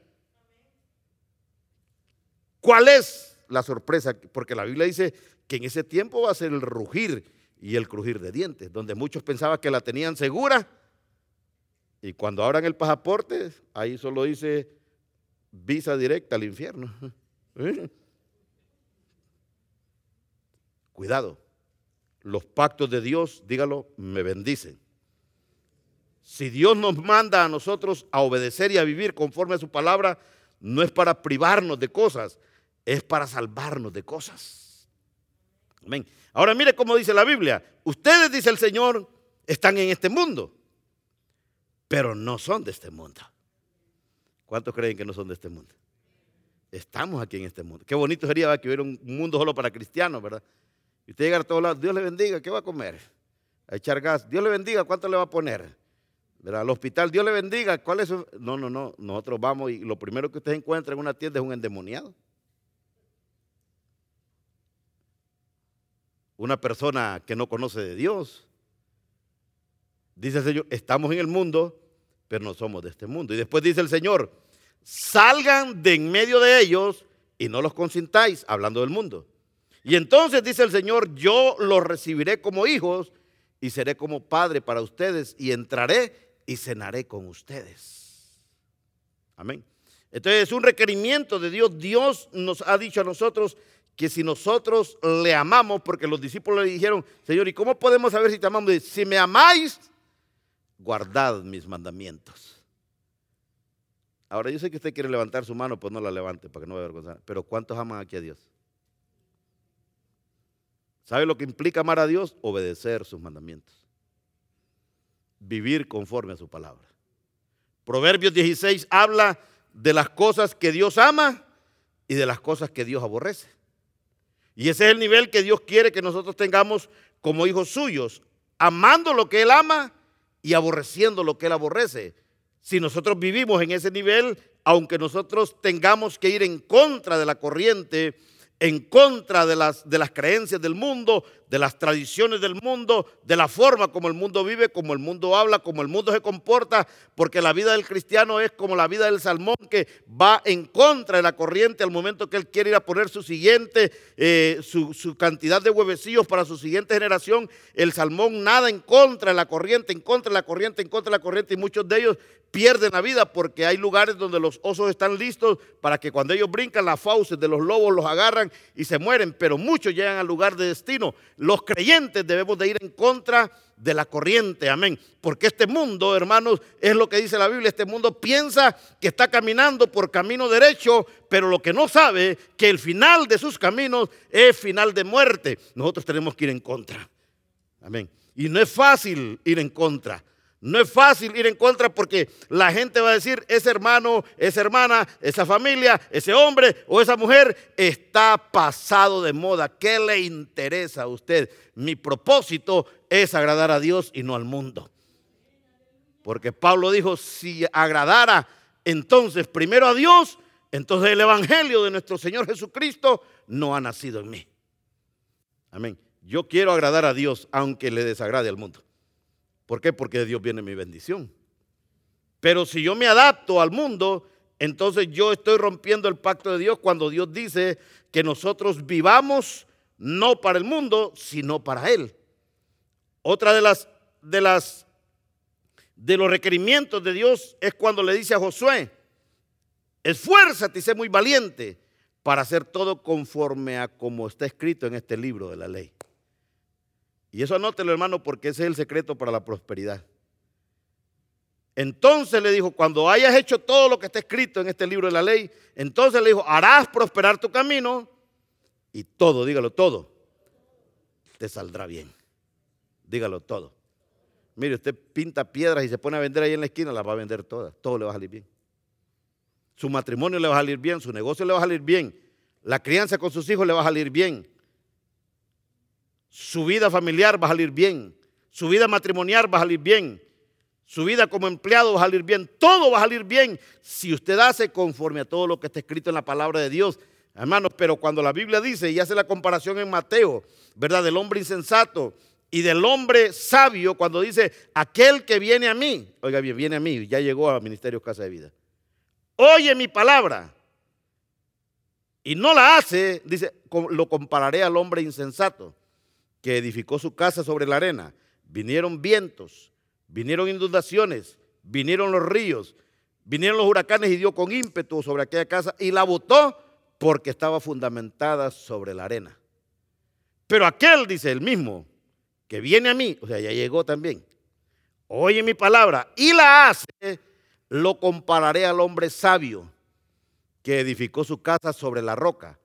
S1: ¿Cuál es la sorpresa? Porque la Biblia dice que en ese tiempo va a ser el rugir y el crujir de dientes, donde muchos pensaban que la tenían segura y cuando abran el pasaporte, ahí solo dice visa directa al infierno. ¿Eh? Cuidado, los pactos de Dios, dígalo, me bendicen. Si Dios nos manda a nosotros a obedecer y a vivir conforme a su palabra, no es para privarnos de cosas, es para salvarnos de cosas. Amén. Ahora mire cómo dice la Biblia. Ustedes, dice el Señor, están en este mundo. pero no son de este mundo. ¿Cuántos creen que no son de este mundo? Estamos aquí en este mundo. Qué bonito sería que hubiera un mundo solo para cristianos, ¿verdad? Y usted llega a todos lados, Dios le bendiga, ¿qué va a comer? A echar gas, Dios le bendiga, ¿cuánto le va a poner? ¿Verdad? Al hospital, Dios le bendiga, ¿cuál es su... No, no, no, nosotros vamos y lo primero que usted encuentra en una tienda es un endemoniado. Una persona que no conoce de Dios. Dice el Señor, estamos en el mundo, pero no somos de este mundo. Y después dice el Señor, salgan de en medio de ellos y no los consintáis, hablando del mundo. Y entonces dice el Señor, yo los recibiré como hijos y seré como padre para ustedes y entraré y cenaré con ustedes. Amén. Entonces es un requerimiento de Dios. Dios nos ha dicho a nosotros que si nosotros le amamos, porque los discípulos le dijeron, Señor, ¿y cómo podemos saber si te amamos? Si me amáis, guardad mis mandamientos. Ahora yo sé que usted quiere levantar su mano, pues no la levante para que no vea avergonzar. Pero ¿cuántos aman aquí a Dios? ¿Sabe lo que implica amar a Dios? Obedecer sus mandamientos. Vivir conforme a su palabra. Proverbios 16 habla de las cosas que Dios ama y de las cosas que Dios aborrece. Y ese es el nivel que Dios quiere que nosotros tengamos como hijos suyos, amando lo que Él ama y aborreciendo lo que Él aborrece si nosotros vivimos en ese nivel, aunque nosotros tengamos que ir en contra de la corriente, en contra de las, de las creencias del mundo, de las tradiciones del mundo, de la forma como el mundo vive, como el mundo habla, como el mundo se comporta, porque la vida del cristiano es como la vida del salmón que va en contra de la corriente al momento que él quiere ir a poner su siguiente, eh, su, su, cantidad de huevecillos para su siguiente generación. El salmón nada en contra de la corriente, en contra de la corriente, en contra de la corriente, y muchos de ellos pierden la vida porque hay lugares donde los osos están listos para que cuando ellos brincan las fauces de los lobos los agarran y se mueren, pero muchos llegan al lugar de destino. Los creyentes debemos de ir en contra de la corriente, amén. Porque este mundo, hermanos, es lo que dice la Biblia, este mundo piensa que está caminando por camino derecho, pero lo que no sabe que el final de sus caminos es final de muerte. Nosotros tenemos que ir en contra. Amén. Y no es fácil ir en contra. No es fácil ir en contra porque la gente va a decir, ese hermano, esa hermana, esa familia, ese hombre o esa mujer está pasado de moda. ¿Qué le interesa a usted? Mi propósito es agradar a Dios y no al mundo. Porque Pablo dijo, si agradara entonces primero a Dios, entonces el Evangelio de nuestro Señor Jesucristo no ha nacido en mí. Amén. Yo quiero agradar a Dios aunque le desagrade al mundo. ¿Por qué? Porque de Dios viene mi bendición. Pero si yo me adapto al mundo, entonces yo estoy rompiendo el pacto de Dios cuando Dios dice que nosotros vivamos no para el mundo, sino para Él. Otra de las de las de los requerimientos de Dios es cuando le dice a Josué, esfuérzate y sé muy valiente para hacer todo conforme a como está escrito en este libro de la ley. Y eso anótelo, hermano, porque ese es el secreto para la prosperidad. Entonces le dijo, cuando hayas hecho todo lo que está escrito en este libro de la ley, entonces le dijo, harás prosperar tu camino y todo, dígalo todo, te saldrá bien. Dígalo todo. Mire, usted pinta piedras y se pone a vender ahí en la esquina, las va a vender todas, todo le va a salir bien. Su matrimonio le va a salir bien, su negocio le va a salir bien, la crianza con sus hijos le va a salir bien, su vida familiar va a salir bien, su vida matrimonial va a salir bien, su vida como empleado va a salir bien, todo va a salir bien. Si usted hace conforme a todo lo que está escrito en la palabra de Dios. Hermanos, pero cuando la Biblia dice y hace la comparación en Mateo, ¿verdad? Del hombre insensato y del hombre sabio, cuando dice, aquel que viene a mí, oiga bien, viene a mí, ya llegó al Ministerio Casa de Vida, oye mi palabra y no la hace, dice, lo compararé al hombre insensato que edificó su casa sobre la arena, vinieron vientos, vinieron inundaciones, vinieron los ríos, vinieron los huracanes y dio con ímpetu sobre aquella casa y la botó porque estaba fundamentada sobre la arena. Pero aquel, dice el mismo, que viene a mí, o sea, ya llegó también, oye mi palabra y la hace, lo compararé al hombre sabio que edificó su casa sobre la roca.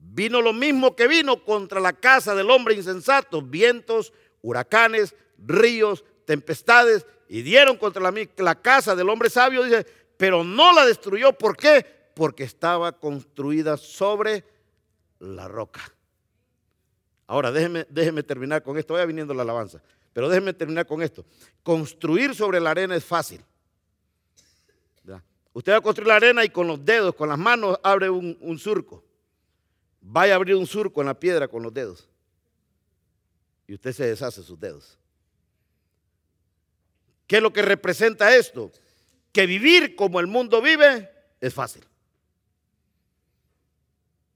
S1: Vino lo mismo que vino contra la casa del hombre insensato, vientos, huracanes, ríos, tempestades y dieron contra la, casa del hombre sabio, dice, pero no la destruyó. ¿Por qué? Porque estaba construida sobre la roca. Ahora, déjeme, déjeme terminar con esto. Vaya viniendo la alabanza. Pero déjeme terminar con esto. Construir sobre la arena es fácil. Usted va a construir la arena y con los dedos, con las manos, abre un, surco. Vaya a abrir un surco en la piedra con los dedos. Y usted se deshace sus dedos. ¿Qué es lo que representa esto? Que vivir como el mundo vive es fácil.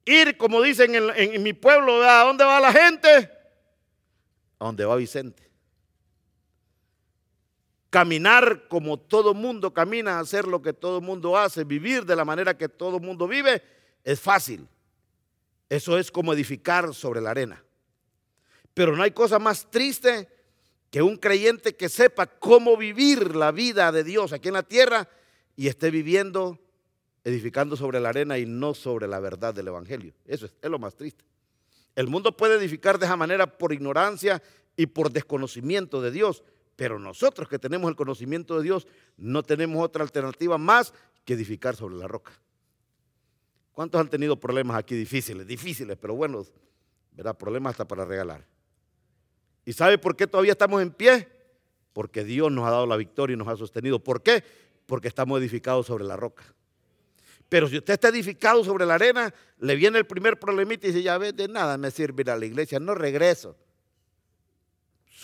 S1: Ir, como dicen en, mi pueblo, ¿a dónde va la gente? A dónde va Vicente caminar como todo mundo camina, hacer lo que todo mundo hace, vivir de la manera que todo mundo vive, es fácil. Eso es como edificar sobre la arena. Pero no hay cosa más triste que un creyente que sepa cómo vivir la vida de Dios aquí en la tierra y esté viviendo, edificando sobre la arena y no sobre la verdad del Evangelio. Eso es, lo más triste. El mundo puede edificar de esa manera por ignorancia y por desconocimiento de Dios, pero nosotros que tenemos el conocimiento de Dios, no tenemos otra alternativa más que edificar sobre la roca. ¿Cuántos han tenido problemas aquí difíciles? Difíciles, pero buenos, ¿verdad? Problemas hasta para regalar. ¿Y sabe por qué todavía estamos en pie? Porque Dios nos ha dado la victoria y nos ha sostenido. ¿Por qué? Porque estamos edificados sobre la roca. Pero si usted está edificado sobre la arena, le viene el primer problemita y dice, ya ves, de nada me sirve ir a la iglesia, no regreso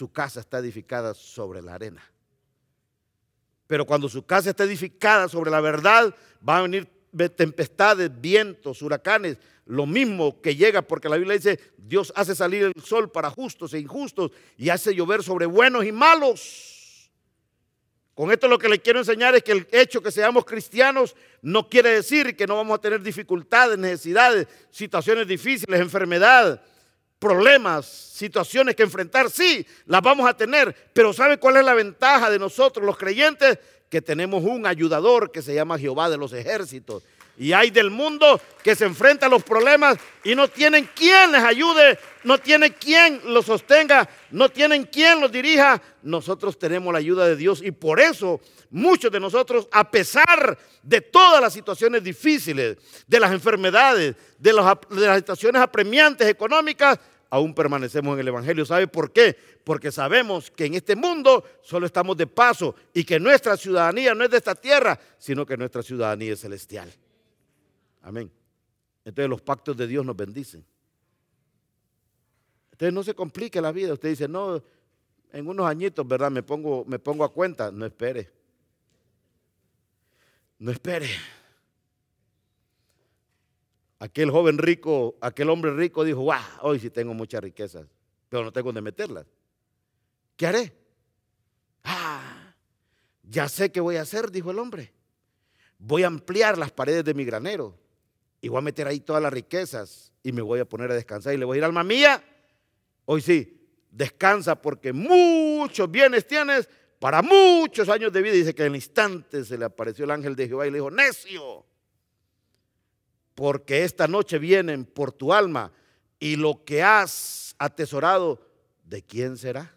S1: su casa está edificada sobre la arena. Pero cuando su casa está edificada sobre la verdad, van a venir tempestades, vientos, huracanes, lo mismo que llega, porque la Biblia dice, Dios hace salir el sol para justos e injustos y hace llover sobre buenos y malos. Con esto lo que le quiero enseñar es que el hecho que seamos cristianos no quiere decir que no vamos a tener dificultades, necesidades, situaciones difíciles, enfermedad, problemas, situaciones que enfrentar, sí, las vamos a tener, pero ¿sabe cuál es la ventaja de nosotros los creyentes? Que tenemos un ayudador que se llama Jehová de los ejércitos. Y hay del mundo que se enfrenta a los problemas y no tienen quien les ayude, no tienen quien los sostenga, no tienen quien los dirija. Nosotros tenemos la ayuda de Dios y por eso muchos de nosotros, a pesar de todas las situaciones difíciles, de las enfermedades, de, de las situaciones apremiantes económicas, aún permanecemos en el Evangelio. ¿Sabe por qué? Porque sabemos que en este mundo solo estamos de paso y que nuestra ciudadanía no es de esta tierra, sino que nuestra ciudadanía es celestial. Amén. Entonces los pactos de Dios nos bendicen. Entonces no se complique la vida. Usted dice, no, en unos añitos, ¿verdad? Me pongo, me pongo a cuenta. No espere. No espere. Aquel joven rico, aquel hombre rico dijo, wow, hoy sí tengo muchas riquezas, pero no tengo donde meterlas. ¿Qué haré? Ah, ya sé qué voy a hacer, dijo el hombre. Voy a ampliar las paredes de mi granero y voy a meter ahí todas las riquezas y me voy a poner a descansar y le voy a ir, alma mía, hoy sí, descansa porque muchos bienes tienes para muchos años de vida. Dice que en el instante se le apareció el ángel de Jehová y le dijo, necio, porque esta noche vienen por tu alma y lo que has atesorado, ¿de quién será?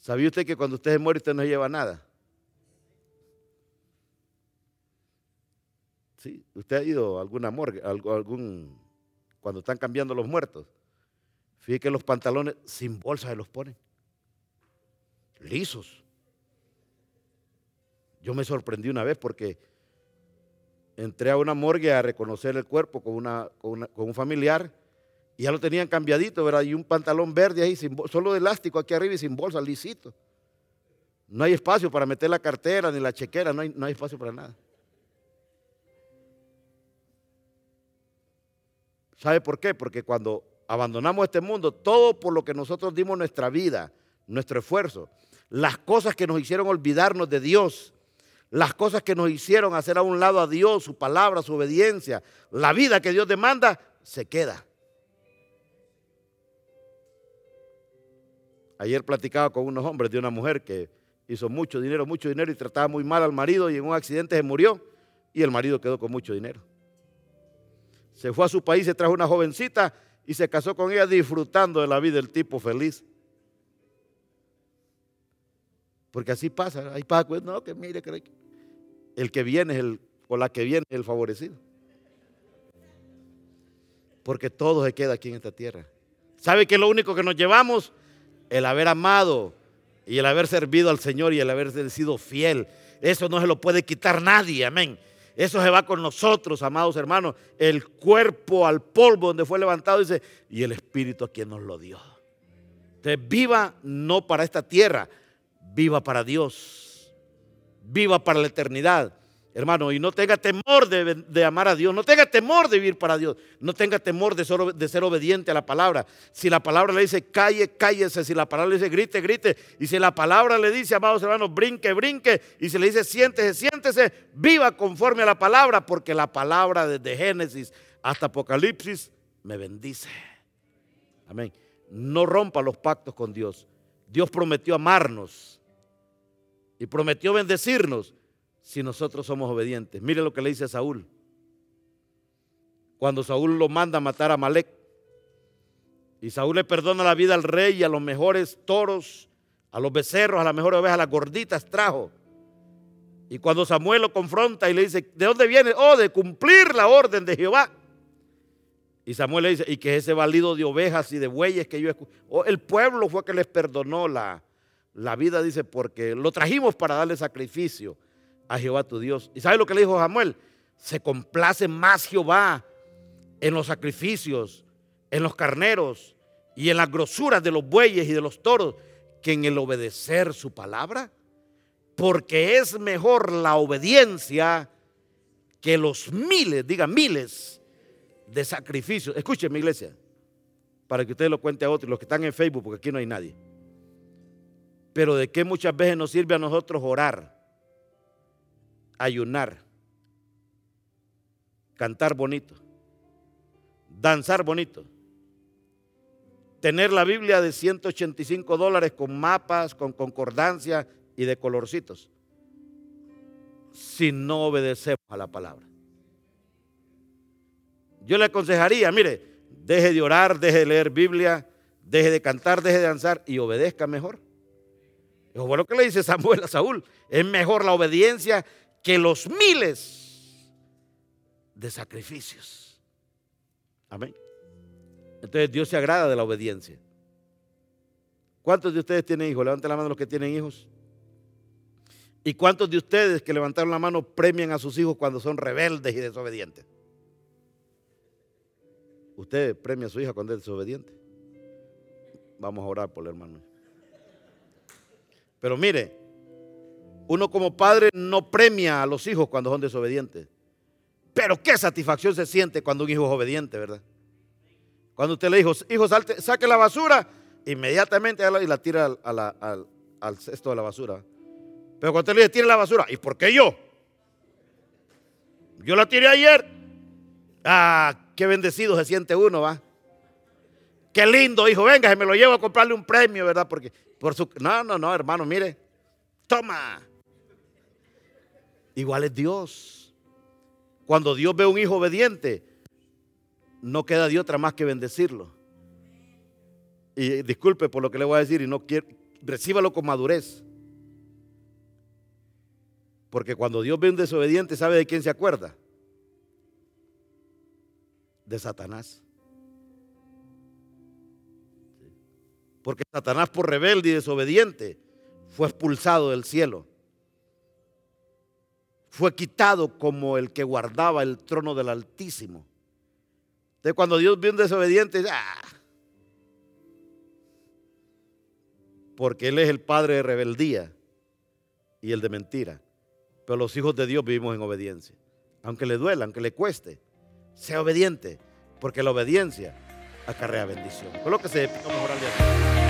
S1: ¿Sabía usted que cuando usted se muere usted no lleva nada? Sí, usted ha ido a alguna morgue, algún, cuando están cambiando los muertos. Fíjese que los pantalones sin bolsa se los ponen. Lisos. Yo me sorprendí una vez porque entré a una morgue a reconocer el cuerpo con, una, con, un familiar y ya lo tenían cambiadito, ¿verdad? Y un pantalón verde ahí, solo de elástico aquí arriba y sin bolsa, lisito. No hay espacio para meter la cartera ni la chequera, no hay, no hay espacio para nada. ¿Sabe por qué? Porque cuando abandonamos este mundo, todo por lo que nosotros dimos nuestra vida, nuestro esfuerzo, las cosas que nos hicieron olvidarnos de Dios, las cosas que nos hicieron hacer a un lado a Dios, su palabra, su obediencia, la vida que Dios demanda, se queda. Ayer platicaba con unos hombres de una mujer que hizo mucho dinero, mucho dinero y trataba muy mal al marido y en un accidente se murió y el marido quedó con mucho dinero. Se fue a su país, se trajo una jovencita y se casó con ella disfrutando de la vida del tipo feliz. Porque así pasa. Hay Paco, no, que mire, que el que viene es el, o la que viene el favorecido. Porque todo se queda aquí en esta tierra. ¿Sabe qué es lo único que nos llevamos? El haber amado y el haber servido al Señor y el haber sido fiel. Eso no se lo puede quitar nadie, amén. Eso se va con nosotros, amados hermanos. El cuerpo al polvo donde fue levantado, dice, y el espíritu a quien nos lo dio. Entonces, viva no para esta tierra, viva para Dios. Viva para la eternidad. Hermano, y no tenga temor de, amar a Dios, no tenga temor de vivir para Dios, no tenga temor de ser, de ser, obediente a la palabra. Si la palabra le dice calle, cállese, si la palabra le dice grite, grite, y si la palabra le dice, amados hermanos, brinque, brinque, y si le dice siéntese, siéntese, viva conforme a la palabra, porque la palabra desde Génesis hasta Apocalipsis me bendice. Amén. No rompa los pactos con Dios. Dios prometió amarnos y prometió bendecirnos si nosotros somos obedientes. Mire lo que le dice a Saúl. Cuando Saúl lo manda a matar a Malek. Y Saúl le perdona la vida al rey y a los mejores toros, a los becerros, a las mejores ovejas, a las gorditas trajo. Y cuando Samuel lo confronta y le dice, ¿de dónde viene? Oh, de cumplir la orden de Jehová. Y Samuel le dice, y que ese valido de ovejas y de bueyes que yo oh, el pueblo fue que les perdonó la, la vida, dice, porque lo trajimos para darle sacrificio a Jehová tu Dios. ¿Y sabe lo que le dijo Samuel? Se complace más Jehová en los sacrificios, en los carneros y en las grosuras de los bueyes y de los toros que en el obedecer su palabra. Porque es mejor la obediencia que los miles, diga miles, de sacrificios. Escuchen mi iglesia, para que usted lo cuente a otros, los que están en Facebook, porque aquí no hay nadie. Pero de qué muchas veces nos sirve a nosotros orar ayunar, cantar bonito, danzar bonito, tener la Biblia de 185 dólares con mapas, con concordancia y de colorcitos, si no obedecemos a la palabra. Yo le aconsejaría, mire, deje de orar, deje de leer Biblia, deje de cantar, deje de danzar y obedezca mejor. Es bueno que le dice Samuel a Saúl, es mejor la obediencia que los miles de sacrificios. Amén. Entonces Dios se agrada de la obediencia. ¿Cuántos de ustedes tienen hijos? Levanten la mano los que tienen hijos. ¿Y cuántos de ustedes que levantaron la mano premian a sus hijos cuando son rebeldes y desobedientes? ¿Usted premia a su hija cuando es desobediente? Vamos a orar por el hermano. Pero mire, uno como padre no premia a los hijos cuando son desobedientes. Pero qué satisfacción se siente cuando un hijo es obediente, ¿verdad? Cuando usted le dijo, hijo, saque la basura, inmediatamente y la tira al, cesto de la basura. Pero cuando usted le dice, tire la basura, ¿y por qué yo? Yo la tiré ayer. Ah, qué bendecido se siente uno, ¿va? Qué lindo, hijo, venga, se me lo llevo a comprarle un premio, ¿verdad? Porque por su... No, no, no, hermano, mire. Toma. Igual es Dios. Cuando Dios ve a un hijo obediente, no queda de otra más que bendecirlo. Y disculpe por lo que le voy a decir y no quiero, recíbalo con madurez. Porque cuando Dios ve a un desobediente, ¿sabe de quién se acuerda? De Satanás. Porque Satanás por rebelde y desobediente fue expulsado del cielo fue quitado como el que guardaba el trono del Altísimo. Entonces cuando Dios vio un desobediente, ¡ah! porque Él es el padre de rebeldía y el de mentira. Pero los hijos de Dios vivimos en obediencia. Aunque le duela, aunque le cueste, sea obediente, porque la obediencia acarrea bendición. Colóquese, vamos a